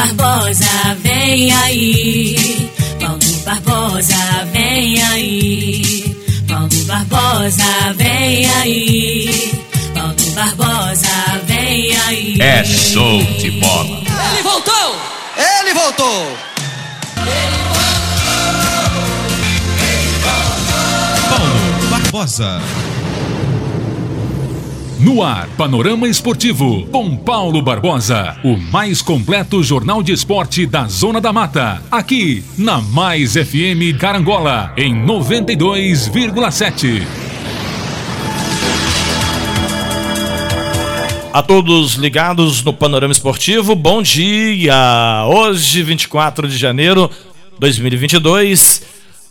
Barbosa, vem aí. Paulo Barbosa, vem aí. Paulo Barbosa, vem aí. Paulo Barbosa, vem aí. É show de bola. Ele voltou! Ele voltou! Paulo Barbosa. No ar, Panorama Esportivo, com Paulo Barbosa, o mais completo jornal de esporte da Zona da Mata, aqui na Mais FM Carangola, em 92,7. A todos ligados no Panorama Esportivo, bom dia! Hoje, 24 de janeiro de 2022,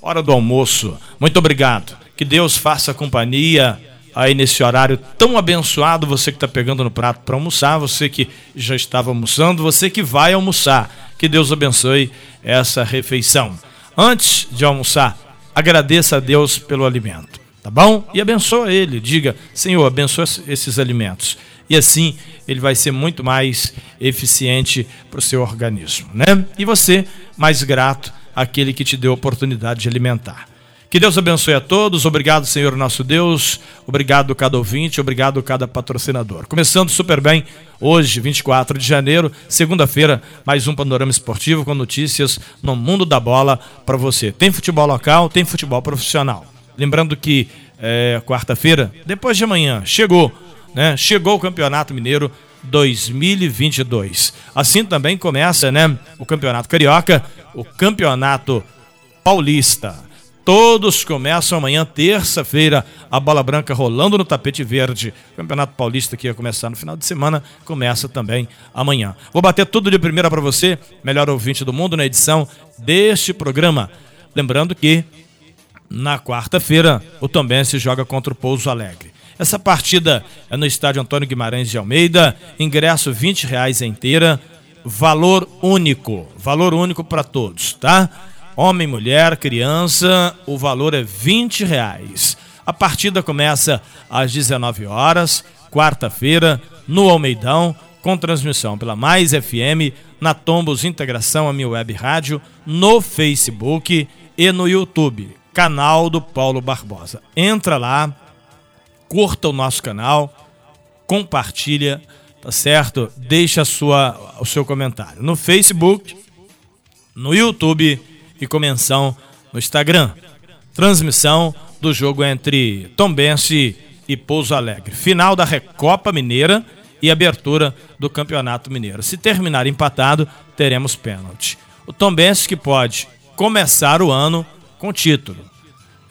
hora do almoço. Muito obrigado. Que Deus faça companhia aí nesse horário tão abençoado, você que está pegando no prato para almoçar, você que já estava almoçando, você que vai almoçar. Que Deus abençoe essa refeição. Antes de almoçar, agradeça a Deus pelo alimento, tá bom? E abençoa ele, diga: Senhor, abençoa esses alimentos. E assim ele vai ser muito mais eficiente para o seu organismo, né? E você, mais grato àquele que te deu a oportunidade de alimentar. Que Deus abençoe a todos. Obrigado, Senhor nosso Deus. Obrigado cada ouvinte, obrigado cada patrocinador. Começando super bem hoje, 24 de janeiro, segunda-feira, mais um panorama esportivo com notícias no mundo da bola para você. Tem futebol local, tem futebol profissional. Lembrando que é, quarta-feira, depois de amanhã, chegou, né? Chegou o Campeonato Mineiro 2022. Assim também começa, né, o Campeonato Carioca, o Campeonato Paulista. Todos começam amanhã, terça-feira, a bola branca rolando no tapete verde. O Campeonato Paulista que ia começar no final de semana começa também amanhã. Vou bater tudo de primeira para você, melhor ouvinte do mundo, na edição deste programa. Lembrando que na quarta-feira o Tombense joga contra o Pouso Alegre. Essa partida é no estádio Antônio Guimarães de Almeida, ingresso 20 reais inteira, valor único, valor único para todos, tá? Homem, mulher, criança, o valor é 20 reais. A partida começa às 19 horas, quarta-feira, no Almeidão, com transmissão pela Mais FM, na Tombos Integração a Minha Web Rádio, no Facebook e no YouTube, canal do Paulo Barbosa. Entra lá, curta o nosso canal, compartilha, tá certo? Deixa sua, o seu comentário no Facebook, no YouTube e com menção no Instagram. Transmissão do jogo entre Tombense e Pouso Alegre. Final da Recopa Mineira e abertura do Campeonato Mineiro. Se terminar empatado, teremos pênalti. O Tombense que pode começar o ano com título.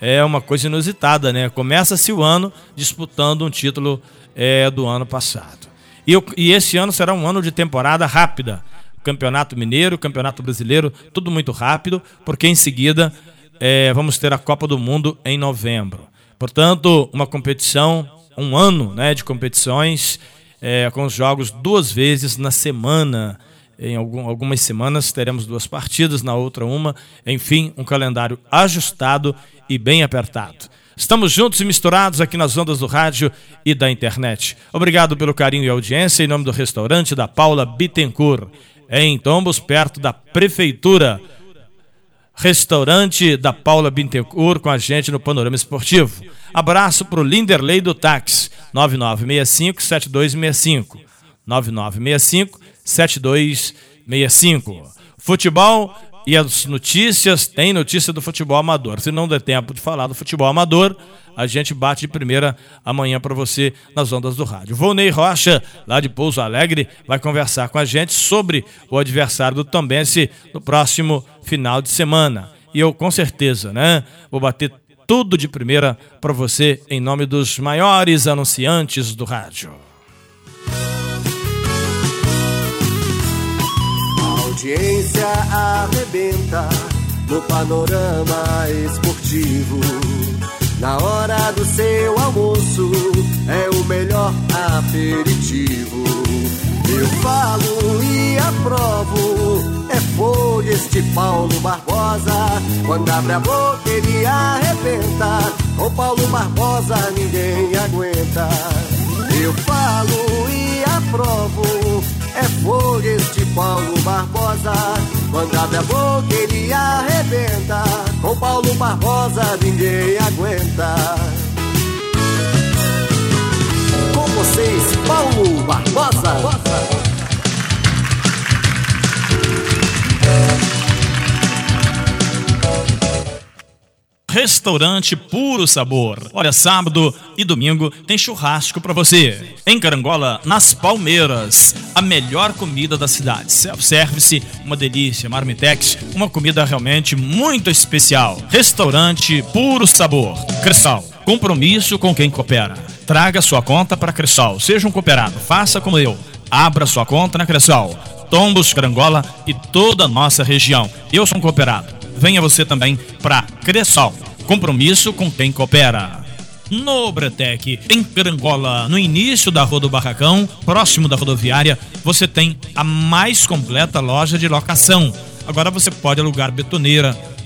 É uma coisa inusitada, né? Começa-se o ano disputando um título é, do ano passado. E, e esse ano será um ano de temporada rápida Campeonato Mineiro, Campeonato Brasileiro, tudo muito rápido, porque em seguida é, vamos ter a Copa do Mundo em novembro. Portanto, uma competição, um ano né, de competições, é, com os jogos duas vezes na semana. Em algum, algumas semanas teremos duas partidas, na outra uma. Enfim, um calendário ajustado e bem apertado. Estamos juntos e misturados aqui nas ondas do rádio e da internet. Obrigado pelo carinho e audiência em nome do restaurante da Paula Bittencourt em Tombos, perto da Prefeitura. Restaurante da Paula Bintencourt com a gente no Panorama Esportivo. Abraço para o Linderley do Táxi, 9965-7265. 9965-7265. Futebol e as notícias, tem notícia do futebol amador. Se não der tempo de falar do futebol amador, a gente bate de primeira amanhã para você nas ondas do rádio. Volney Rocha, lá de Pouso Alegre, vai conversar com a gente sobre o adversário do Tambense no próximo final de semana. E eu, com certeza, né, vou bater tudo de primeira para você em nome dos maiores anunciantes do rádio. A audiência arrebenta no panorama esportivo na hora do seu almoço é o melhor aperitivo. Eu falo e aprovo, é foi este Paulo Barbosa. Quando abre a boca ele arrebenta, com Paulo Barbosa ninguém aguenta. Eu falo e aprovo, é foi este Paulo Barbosa. Abre a boca ele arrebenta. Com Paulo Barbosa ninguém aguenta. Com vocês, Paulo Barbosa. Restaurante Puro Sabor. Olha, sábado e domingo tem churrasco para você. Em Carangola, nas Palmeiras, a melhor comida da cidade. Self-service, uma delícia, marmitex, uma comida realmente muito especial. Restaurante Puro Sabor. Cristal. Compromisso com quem coopera. Traga sua conta para Cressol. Seja um cooperado. Faça como eu. Abra sua conta na Cressol. Tombos, Carangola e toda a nossa região. Eu sou um cooperado venha você também para Cressol. Compromisso com quem coopera. No Bretec, em Carangola, no início da Rua do Barracão, próximo da rodoviária, você tem a mais completa loja de locação. Agora você pode alugar betoneira,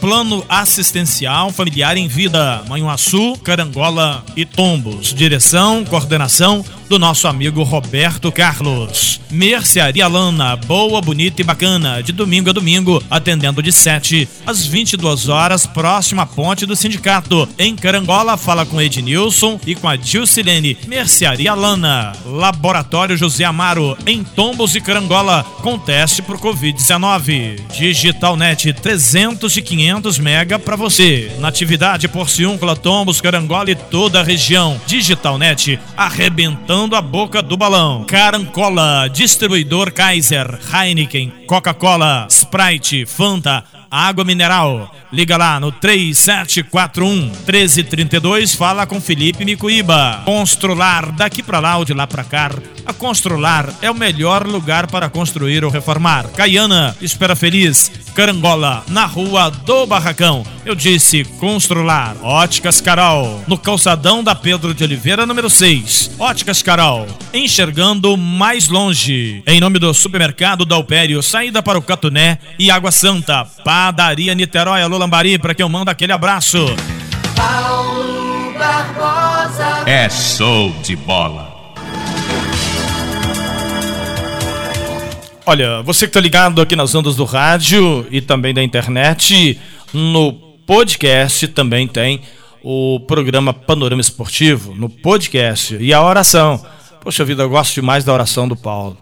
Plano Assistencial Familiar em Vida, Manhuaçu, Carangola e Tombos. Direção, coordenação do nosso amigo Roberto Carlos. Mercearia Lana, boa, bonita e bacana, de domingo a domingo, atendendo de 7 às 22 horas, próxima à ponte do sindicato. Em Carangola, fala com Ednilson e com a Dilcilene. Mercearia Lana, Laboratório José Amaro, em Tombos e Carangola, com teste por Covid-19. Digitalnet 300 e 500 mega para você. Natividade, Porciúncula, Tombos, Carangola e toda a região. Digitalnet arrebentando a boca do balão. Carancola, distribuidor Kaiser, Heineken, Coca-Cola, Sprite, Fanta, água mineral. Liga lá no 3741 1332, fala com Felipe Micuíba. Constrular, daqui para lá ou de lá para cá. A Constrular é o melhor lugar para construir ou reformar. Caiana, espera feliz. Carangola, na rua do Barracão. Eu disse Constrular. Óticas Carol, no calçadão da Pedro de Oliveira, número 6. Óticas Carol, enxergando mais longe. Em nome do supermercado Dalpério, saída para o Catuné e Água Santa. Padaria Niterói, alô Lambari, para quem eu mando aquele abraço. Paulo Barbosa. É show de bola. Olha, você que está ligado aqui nas ondas do rádio e também da internet, no podcast também tem o programa Panorama Esportivo, no podcast, e a oração. Poxa vida, eu gosto demais da oração do Paulo.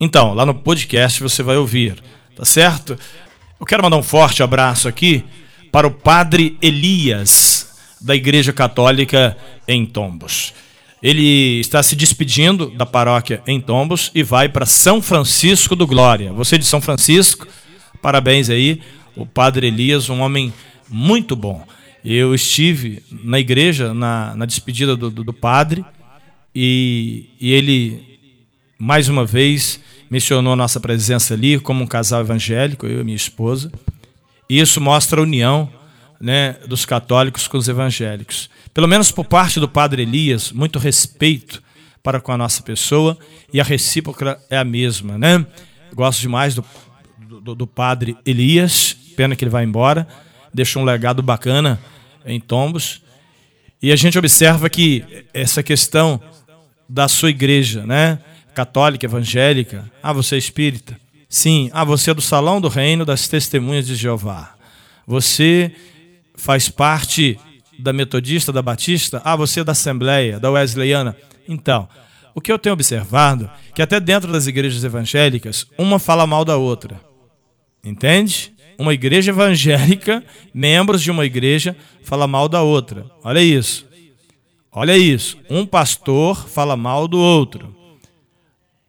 Então, lá no podcast você vai ouvir, tá certo? Eu quero mandar um forte abraço aqui para o Padre Elias, da Igreja Católica em Tombos. Ele está se despedindo da paróquia em Tombos e vai para São Francisco do Glória. Você de São Francisco, parabéns aí. O Padre Elias, um homem muito bom. Eu estive na igreja, na, na despedida do, do, do padre, e, e ele, mais uma vez, mencionou nossa presença ali como um casal evangélico, eu e minha esposa. E isso mostra a união né, dos católicos com os evangélicos. Pelo menos por parte do padre Elias, muito respeito para com a nossa pessoa e a recíproca é a mesma. Né? Gosto demais do, do, do padre Elias, pena que ele vai embora, deixou um legado bacana em Tombos. E a gente observa que essa questão da sua igreja, né? Católica, evangélica. Ah, você é espírita? Sim. Ah, você é do Salão do Reino das Testemunhas de Jeová. Você faz parte da Metodista, da Batista? Ah, você é da Assembleia, da Wesleyana? Então, o que eu tenho observado é que até dentro das igrejas evangélicas, uma fala mal da outra. Entende? Uma igreja evangélica, membros de uma igreja, fala mal da outra. Olha isso. Olha isso. Um pastor fala mal do outro.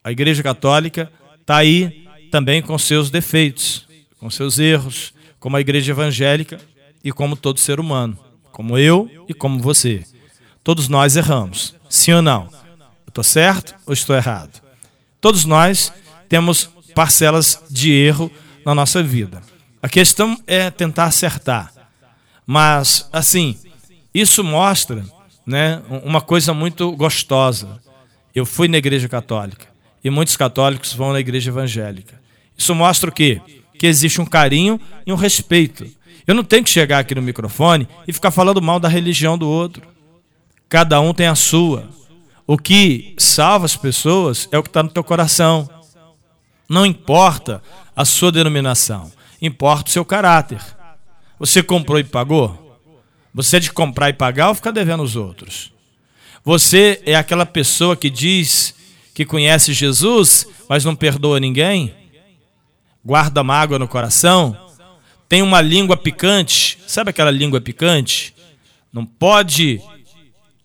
A igreja católica está aí também com seus defeitos, com seus erros, como a igreja evangélica e como todo ser humano, como eu e como você. Todos nós erramos, sim ou não? Estou certo ou estou errado? Todos nós temos parcelas de erro na nossa vida. A questão é tentar acertar. Mas, assim, Isso mostra né, uma coisa muito gostosa. Eu fui na igreja católica e muitos católicos vão na igreja evangélica. Isso mostra o quê? Que existe um carinho e um respeito. Eu não tenho que chegar aqui no microfone e ficar falando mal da religião do outro. Cada um tem a sua. O que salva as pessoas é o que está no teu coração. Não importa a sua denominação, importa o seu caráter. Você comprou e pagou? Você é de comprar e pagar ou ficar devendo os outros? Você é aquela pessoa que diz que conhece Jesus, mas não perdoa ninguém? Guarda mágoa no coração? Tem uma língua picante? Sabe aquela língua picante? Não pode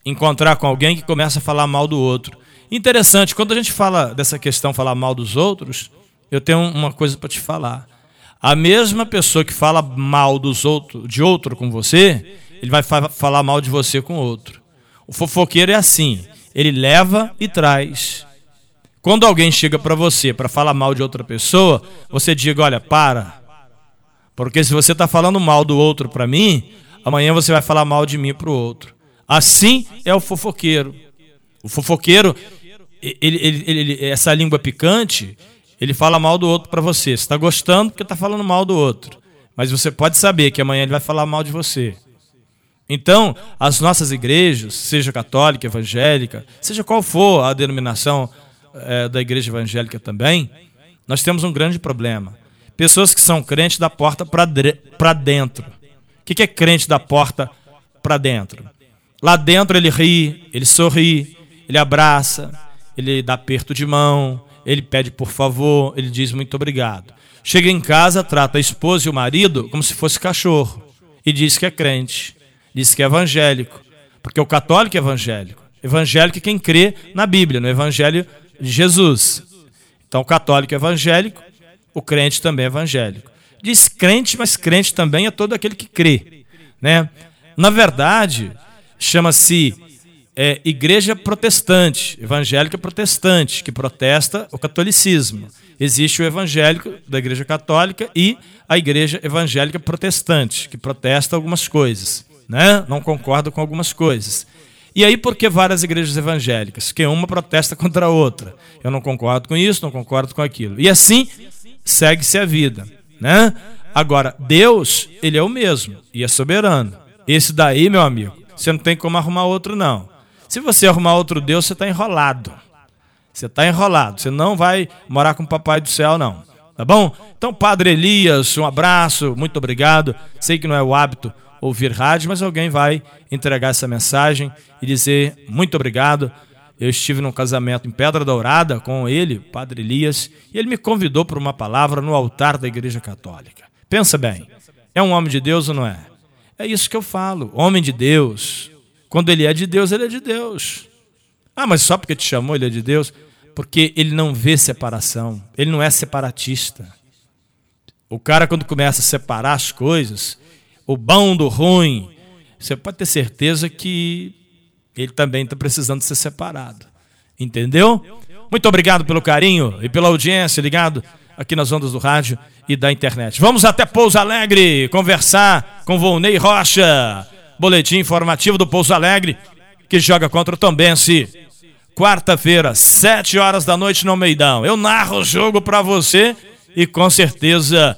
encontrar com alguém que começa a falar mal do outro. Interessante, quando a gente fala dessa questão, falar mal dos outros, eu tenho uma coisa para te falar. A mesma pessoa que fala mal dos outros, de outro com você, ele vai fa falar mal de você com outro. O fofoqueiro é assim, ele leva e traz. Quando alguém chega para você para falar mal de outra pessoa, você diga: olha, para. Porque se você está falando mal do outro para mim, amanhã você vai falar mal de mim para o outro. Assim é o fofoqueiro. O fofoqueiro, ele, ele, ele, essa língua picante, ele fala mal do outro para você. Você está gostando porque está falando mal do outro. Mas você pode saber que amanhã ele vai falar mal de você. Então, as nossas igrejas, seja católica, evangélica, seja qual for a denominação é, da igreja evangélica também, nós temos um grande problema. Pessoas que são crentes da porta para dentro. O que é crente da porta para dentro? Lá dentro ele ri, ele sorri, ele abraça, ele dá aperto de mão, ele pede por favor, ele diz muito obrigado. Chega em casa, trata a esposa e o marido como se fosse cachorro e diz que é crente, diz que é evangélico, porque o católico é evangélico. Evangélico é quem crê na Bíblia, no Evangelho Jesus. Então, o católico é evangélico, o crente também é evangélico. Diz crente, mas crente também é todo aquele que crê. Né? Na verdade, chama-se é, Igreja Protestante, evangélica protestante, que protesta o catolicismo. Existe o evangélico da Igreja Católica e a Igreja Evangélica Protestante, que protesta algumas coisas, né? não concorda com algumas coisas. E aí, por que várias igrejas evangélicas? Que uma protesta contra a outra. Eu não concordo com isso, não concordo com aquilo. E assim segue-se a vida. Né? Agora, Deus, ele é o mesmo e é soberano. Esse daí, meu amigo, você não tem como arrumar outro, não. Se você arrumar outro Deus, você está enrolado. Você está enrolado. Você não vai morar com o Papai do Céu, não. Tá bom? Então, Padre Elias, um abraço, muito obrigado. Sei que não é o hábito ouvir rádio, mas alguém vai entregar essa mensagem e dizer muito obrigado. Eu estive num casamento em Pedra Dourada com ele, Padre Elias, e ele me convidou para uma palavra no altar da Igreja Católica. Pensa bem, é um homem de Deus ou não é? É isso que eu falo. Homem de Deus. Quando ele é de Deus, ele é de Deus. Ah, mas só porque te chamou, ele é de Deus? Porque ele não vê separação. Ele não é separatista. O cara, quando começa a separar as coisas, o bom do ruim, você pode ter certeza que ele também está precisando ser separado. Entendeu? Muito obrigado pelo carinho e pela audiência ligado aqui nas ondas do rádio e da internet. Vamos até Pouso Alegre conversar com Volney Rocha. Boletim informativo do Pouso Alegre, que joga contra o Tombense. Quarta-feira, sete horas da noite no Meidão. Eu narro o jogo para você e com certeza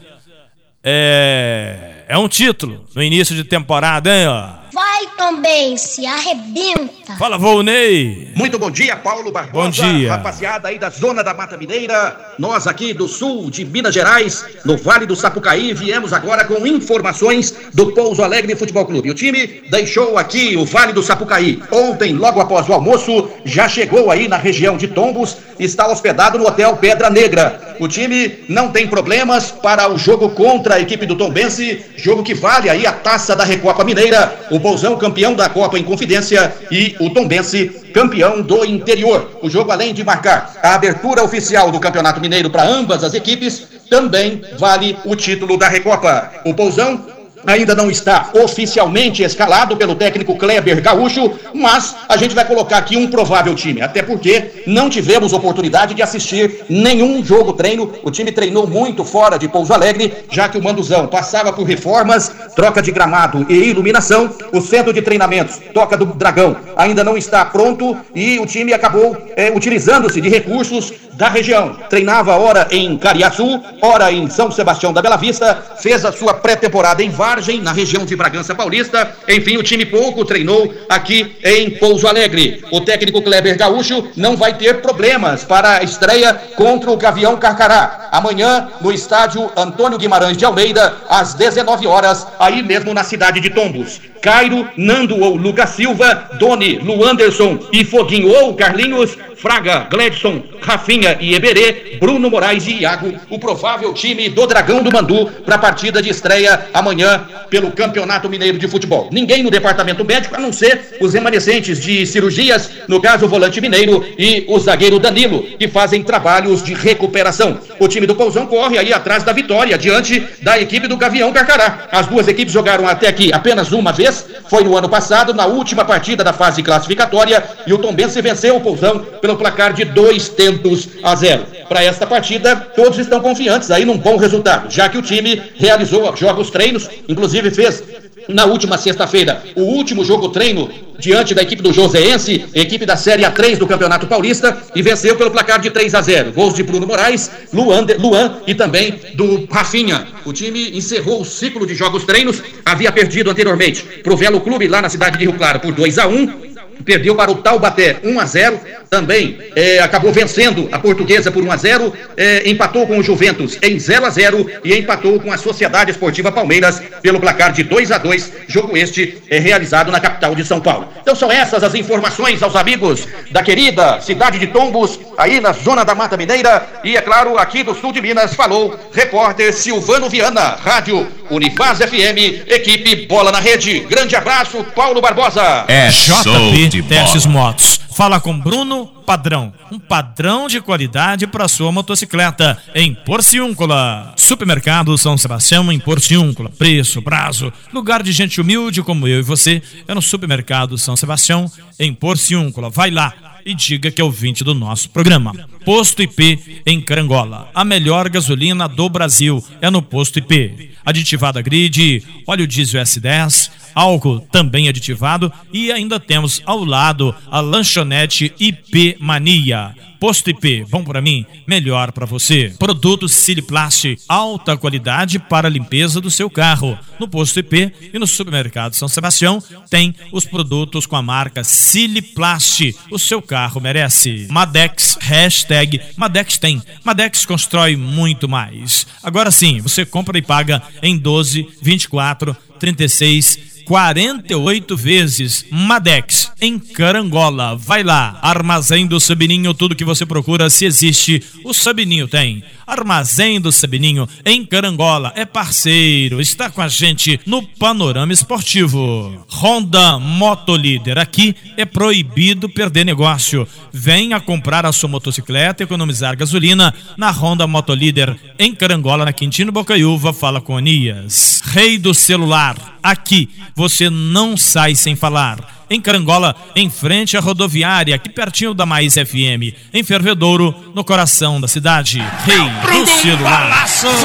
é, é um título no início de temporada, hein? Ó. Vai também, se arrebenta. Fala, Volney. Muito bom dia, Paulo Barbosa. Bom dia. Rapaziada aí da zona da Mata Mineira, nós aqui do sul de Minas Gerais, no Vale do Sapucaí, viemos agora com informações do Pouso Alegre Futebol Clube. O time deixou aqui o Vale do Sapucaí. Ontem, logo após o almoço, já chegou aí na região de Tombos, está hospedado no Hotel Pedra Negra. O time não tem problemas para o jogo contra a equipe do Tombense, jogo que vale aí a taça da Recopa Mineira. O Campeão da Copa em Confidência e o Tombense campeão do interior. O jogo, além de marcar a abertura oficial do Campeonato Mineiro para ambas as equipes, também vale o título da Recopa. O Pousão ainda não está oficialmente escalado pelo técnico Kleber Gaúcho, mas a gente vai colocar aqui um provável time, até porque não tivemos oportunidade de assistir nenhum jogo treino. O time treinou muito fora de Pouso Alegre, já que o Manduzão passava por reformas, troca de gramado e iluminação. O centro de treinamentos, Toca do Dragão, ainda não está pronto e o time acabou é, utilizando-se de recursos da região. Treinava ora em Cariaçu, ora em São Sebastião da Bela Vista, fez a sua pré-temporada em Vargem, na região de Bragança Paulista. Enfim, o time pouco treinou aqui em Pouso Alegre. O técnico Kleber Gaúcho não vai ter problemas para a estreia contra o Gavião Carcará. Amanhã, no estádio Antônio Guimarães de Almeida, às 19 horas, aí mesmo na cidade de Tombos. Cairo, Nando ou Lucas Silva, Doni, Luanderson e Foguinho ou Carlinhos, Fraga, Gledson, Rafinha e Eberê, Bruno Moraes e Iago, o provável time do Dragão do Mandu para a partida de estreia amanhã pelo Campeonato Mineiro de Futebol. Ninguém no departamento médico, a não ser os remanescentes de cirurgias, no caso o volante mineiro e o zagueiro Danilo, que fazem trabalhos de recuperação. O time do Pousão corre aí atrás da vitória, diante da equipe do Gavião Carcará. As duas equipes jogaram até aqui apenas uma vez, foi no ano passado, na última partida da fase classificatória, e o Tombense venceu o Pousão pelo placar de dois tentos a zero. Para esta partida, todos estão confiantes aí num bom resultado, já que o time realizou jogos treinos, inclusive fez na última sexta-feira o último jogo treino diante da equipe do Joseense, equipe da Série A3 do Campeonato Paulista, e venceu pelo placar de 3 a 0. Gols de Bruno Moraes, Luan, Luan e também do Rafinha. O time encerrou o ciclo de jogos treinos, havia perdido anteriormente para o Velo Clube lá na cidade de Rio Claro por 2 a 1 perdeu para o Taubaté 1 a 0 também é, acabou vencendo a portuguesa por 1 a 0 é, empatou com o Juventus em 0 a 0 e empatou com a Sociedade Esportiva Palmeiras pelo placar de 2 a 2 jogo este é realizado na capital de São Paulo. Então são essas as informações aos amigos da querida cidade de Tombos, aí na zona da Mata Mineira e é claro, aqui do sul de Minas falou repórter Silvano Viana, Rádio Unifaz FM, equipe Bola na Rede. Grande abraço, Paulo Barbosa. É, JP Testes Motos. Fala com Bruno Padrão. Um padrão de qualidade para sua motocicleta em Porciúncula. Supermercado São Sebastião em Porciúncula. Preço, prazo, lugar de gente humilde como eu e você é no Supermercado São Sebastião em Porciúncula. Vai lá e diga que é ouvinte do nosso programa. Posto IP em Carangola. A melhor gasolina do Brasil é no Posto IP. Aditivada grid, óleo diesel S10, álcool também aditivado e ainda temos ao lado a lanchonete IP Mania. Posto IP, bom para mim, melhor para você. Produtos Siliplast, alta qualidade para a limpeza do seu carro. No Posto IP e no Supermercado São Sebastião tem os produtos com a marca Siliplast. O seu carro merece. Madex, hashtag Madex tem. Madex constrói muito mais. Agora sim, você compra e paga em 12, 24, 36 48 vezes. Madex, em Carangola. Vai lá. Armazém do Sabininho, tudo que você procura, se existe, o Sabininho tem. Armazém do Sabininho, em Carangola. É parceiro, está com a gente no Panorama Esportivo. Honda Motolíder. Aqui é proibido perder negócio. Venha comprar a sua motocicleta e economizar gasolina na Honda Motolíder, em Carangola, na Quintino Bocaiúva. Fala com Anias. Rei do celular. Aqui você não sai sem falar. Em Carangola, em frente à rodoviária, aqui pertinho da Mais FM. Em Fervedouro, no coração da cidade. Rei do celular. Vamos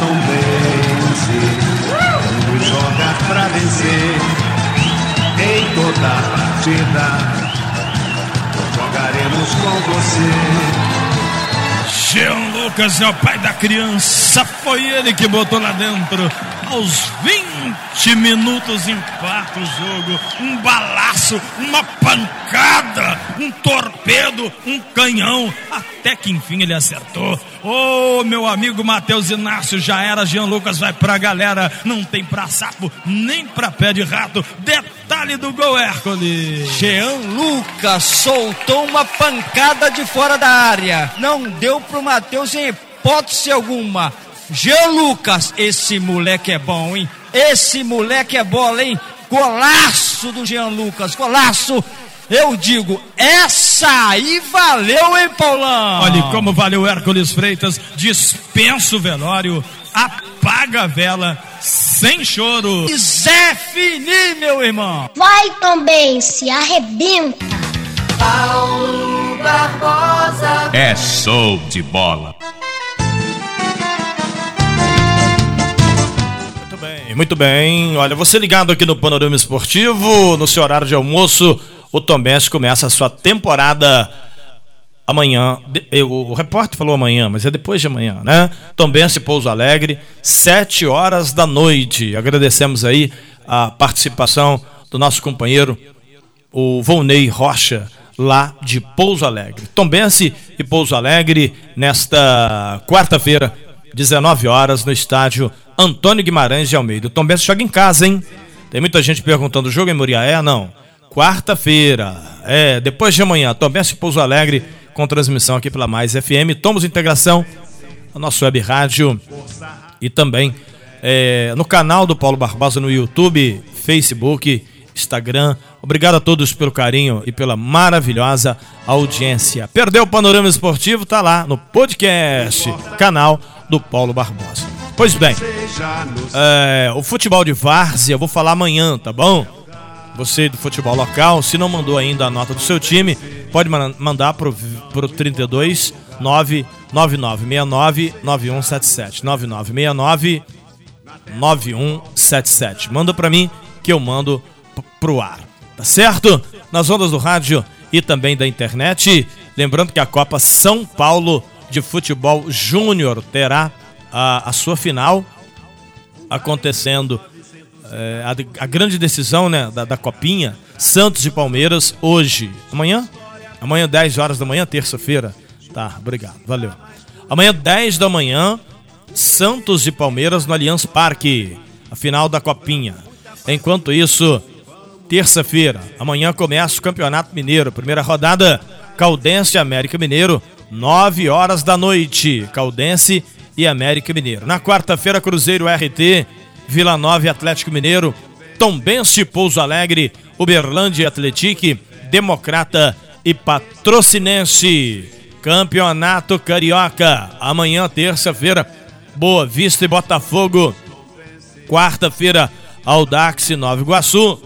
Tombense, vamos jogar pra vencer. Em toda partida, jogaremos com você. Jean Lucas é o pai da criança, foi ele que botou lá dentro. Aos 20 minutos empata o jogo. Um balaço, uma pancada, um torpedo, um canhão. Até que enfim ele acertou. Ô oh, meu amigo Matheus Inácio, já era. Jean Lucas vai pra galera. Não tem pra sapo, nem pra pé de rato. Detalhe do gol, Hércules. Jean Lucas soltou uma pancada de fora da área. Não deu pro Matheus em hipótese alguma. Jean Lucas, esse moleque é bom, hein? Esse moleque é bola, hein? Golaço do Jean Lucas, golaço. Eu digo, essa aí valeu, hein, Paulão? Olha como valeu Hércules Freitas, dispensa o velório, apaga a vela sem choro. E Zé Fini, meu irmão. Vai também, se arrebenta. Paulo Barbosa. É show de bola. Muito bem. Olha, você ligado aqui no Panorama Esportivo, no seu horário de almoço, o Tombense começa a sua temporada amanhã. o repórter falou amanhã, mas é depois de amanhã, né? Tombense Pouso Alegre, sete horas da noite. Agradecemos aí a participação do nosso companheiro, o Volney Rocha, lá de Pouso Alegre. Tombense e Pouso Alegre nesta quarta-feira, 19 horas, no estádio Antônio Guimarães de Almeida. O Tombense joga em casa, hein? Tem muita gente perguntando: o jogo em Muriaé? Não. Quarta-feira, é, depois de amanhã, Tombense e Pouso Alegre com transmissão aqui pela Mais FM. Tomos Integração, a nossa web rádio e também é, no canal do Paulo Barbosa no YouTube, Facebook, Instagram. Obrigado a todos pelo carinho e pela maravilhosa audiência. Perdeu o panorama esportivo? Tá lá no podcast, canal do Paulo Barbosa. Pois bem, é, o futebol de várzea eu vou falar amanhã, tá bom? Você do futebol local, se não mandou ainda a nota do seu time, pode mandar pro, pro 32 99969 9177. 9969 9177. Manda para mim que eu mando pro ar. Tá certo? Nas ondas do rádio e também da internet. Lembrando que a Copa São Paulo de Futebol Júnior terá a, a sua final acontecendo é, a, a, grande decisão né, da, da, Copinha, Santos e Palmeiras, hoje. Amanhã? Amanhã, 10 horas da manhã, terça-feira. Tá, obrigado, valeu. Amanhã, 10 da manhã, Santos e Palmeiras no Allianz Parque, a final da Copinha. Enquanto isso, terça-feira, amanhã começa o Campeonato Mineiro, primeira rodada, Caldense América Mineiro, 9 horas da noite, Caldense e América Mineiro. Na quarta-feira, Cruzeiro RT Vila Nova e Atlético Mineiro, Tombense Pouso Alegre, Uberlândia e Atletique, Democrata e Patrocinense. Campeonato Carioca, amanhã, terça-feira, Boa Vista e Botafogo. Quarta-feira, Aldax e Nova Iguaçu.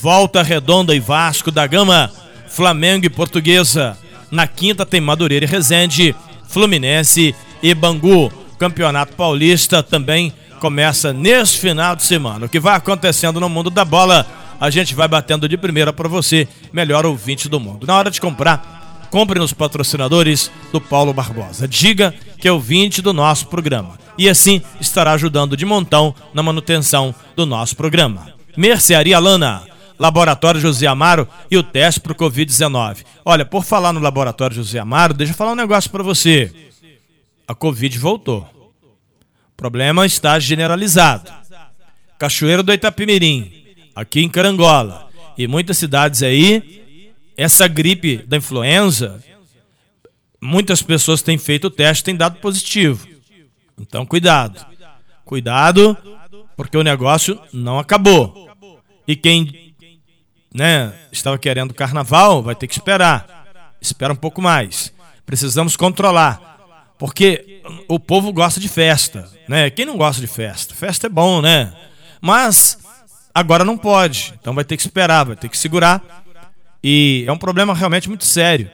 Volta Redonda e Vasco da Gama. Flamengo e Portuguesa. Na quinta tem Madureira e Resende, Fluminense e Bangu. Campeonato Paulista também começa nesse final de semana. O que vai acontecendo no mundo da bola, a gente vai batendo de primeira para você, melhor ouvinte do mundo. Na hora de comprar, compre nos patrocinadores do Paulo Barbosa. Diga que é ouvinte do nosso programa. E assim estará ajudando de montão na manutenção do nosso programa. Mercearia Lana. Laboratório José Amaro e o teste para o Covid-19. Olha, por falar no Laboratório José Amaro, deixa eu falar um negócio para você. A Covid voltou problema está generalizado. Cachoeiro do Itapimirim, aqui em Carangola, e muitas cidades aí, essa gripe da influenza, muitas pessoas têm feito o teste, têm dado positivo. Então, cuidado. Cuidado, porque o negócio não acabou. E quem né, estava querendo carnaval vai ter que esperar. Espera um pouco mais. Precisamos controlar. Porque o povo gosta de festa, né? Quem não gosta de festa? Festa é bom, né? Mas agora não pode. Então vai ter que esperar, vai ter que segurar. E é um problema realmente muito sério.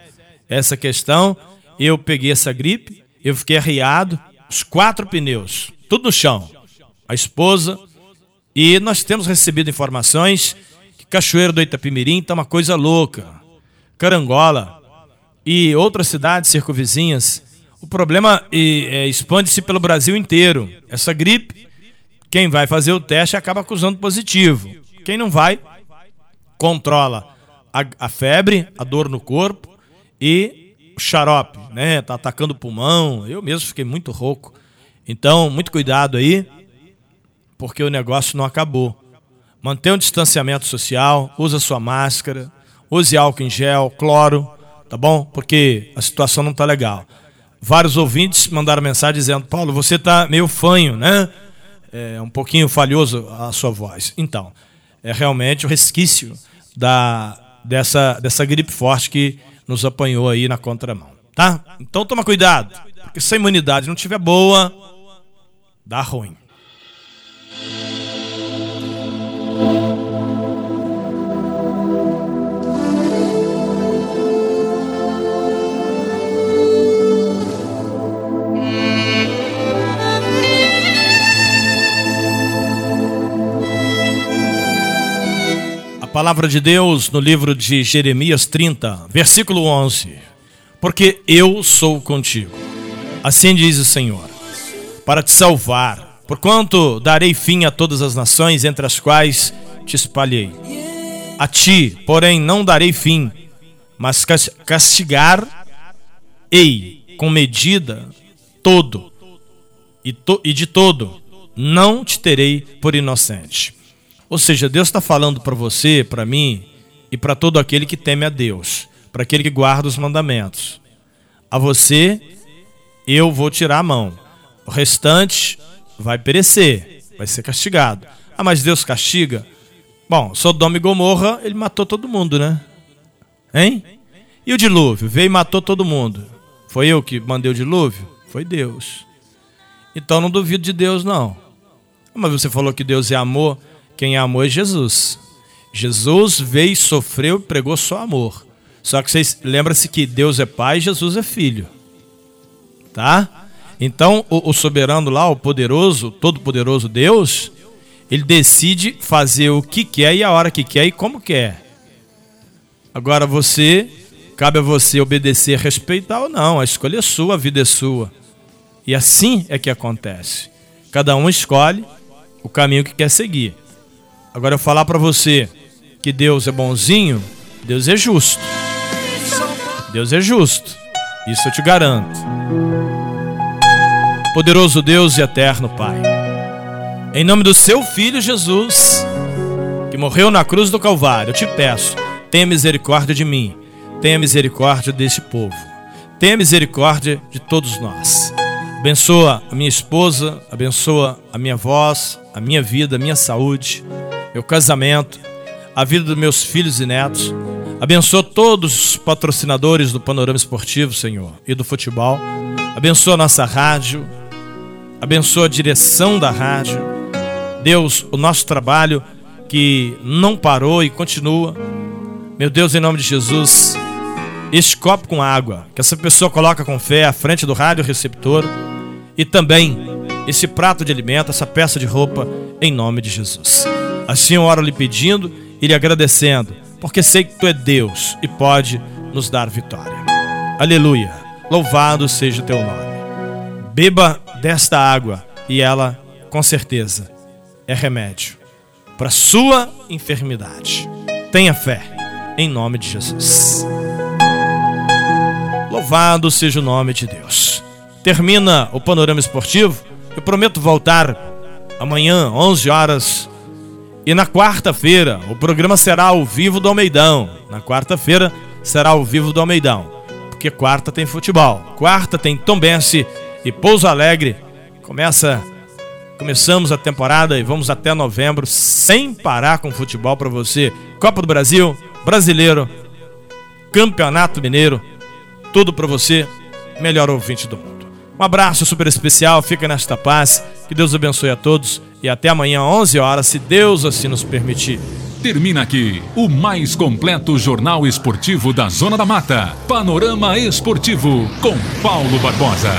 Essa questão, eu peguei essa gripe, eu fiquei arriado, os quatro pneus, tudo no chão. A esposa, e nós temos recebido informações Cachoeiro do Itapimirim está uma coisa louca. Carangola e outras cidades circunvizinhas o problema é, expande-se pelo Brasil inteiro. Essa gripe, quem vai fazer o teste acaba acusando positivo. Quem não vai, controla a, a febre, a dor no corpo e o xarope, né? Tá atacando o pulmão. Eu mesmo fiquei muito rouco. Então, muito cuidado aí, porque o negócio não acabou. Mantenha um distanciamento social, usa sua máscara, use álcool em gel, cloro, tá bom? Porque a situação não tá legal vários ouvintes mandaram mensagem dizendo: Paulo, você está meio fanho, né? É um pouquinho falhoso a sua voz. Então, é realmente o resquício da, dessa, dessa gripe forte que nos apanhou aí na contramão, tá? Então toma cuidado, porque se a imunidade não estiver boa, dá ruim. Palavra de Deus no livro de Jeremias 30, versículo 11. Porque eu sou contigo. Assim diz o Senhor, para te salvar, porquanto darei fim a todas as nações entre as quais te espalhei. A ti, porém, não darei fim, mas castigar ei com medida todo e, to, e de todo não te terei por inocente. Ou seja, Deus está falando para você, para mim e para todo aquele que teme a Deus, para aquele que guarda os mandamentos. A você, eu vou tirar a mão. O restante vai perecer, vai ser castigado. Ah, mas Deus castiga? Bom, Sodoma e Gomorra, ele matou todo mundo, né? Hein? E o dilúvio? Veio e matou todo mundo. Foi eu que mandei o dilúvio? Foi Deus. Então não duvido de Deus, não. Mas você falou que Deus é amor. Quem amor é Jesus. Jesus veio, sofreu pregou só amor. Só que vocês lembram-se que Deus é Pai Jesus é Filho. Tá? Então o, o soberano lá, o poderoso, todo-poderoso Deus, ele decide fazer o que quer e a hora que quer e como quer. Agora você, cabe a você obedecer, respeitar ou não. A escolha é sua, a vida é sua. E assim é que acontece. Cada um escolhe o caminho que quer seguir. Agora eu falar para você que Deus é bonzinho, Deus é justo. Deus é justo. Isso eu te garanto. Poderoso Deus e eterno Pai. Em nome do seu filho Jesus, que morreu na cruz do Calvário, eu te peço, tenha misericórdia de mim, tenha misericórdia deste povo, tenha misericórdia de todos nós. Abençoa a minha esposa, abençoa a minha voz, a minha vida, a minha saúde meu casamento, a vida dos meus filhos e netos. Abençoa todos os patrocinadores do Panorama Esportivo, Senhor, e do futebol. Abençoa nossa rádio. Abençoa a direção da rádio. Deus, o nosso trabalho que não parou e continua. Meu Deus, em nome de Jesus, este copo com água que essa pessoa coloca com fé à frente do rádio receptor e também esse prato de alimento, essa peça de roupa, em nome de Jesus. Assim eu oro lhe pedindo e lhe agradecendo, porque sei que tu é Deus e pode nos dar vitória. Aleluia. Louvado seja o teu nome. Beba desta água e ela, com certeza, é remédio para sua enfermidade. Tenha fé, em nome de Jesus. Louvado seja o nome de Deus. Termina o panorama esportivo. Eu prometo voltar amanhã, 11 horas e na quarta-feira, o programa será ao vivo do Almeidão. Na quarta-feira será ao vivo do Almeidão. Porque quarta tem futebol. Quarta tem Tombense e Pouso Alegre. Começa começamos a temporada e vamos até novembro sem parar com futebol para você. Copa do Brasil, Brasileiro, Campeonato Mineiro, tudo para você, melhor ouvinte do mundo. Um abraço super especial, fica nesta paz. Que Deus abençoe a todos e até amanhã, 11 horas, se Deus assim nos permitir. Termina aqui o mais completo jornal esportivo da Zona da Mata. Panorama Esportivo com Paulo Barbosa.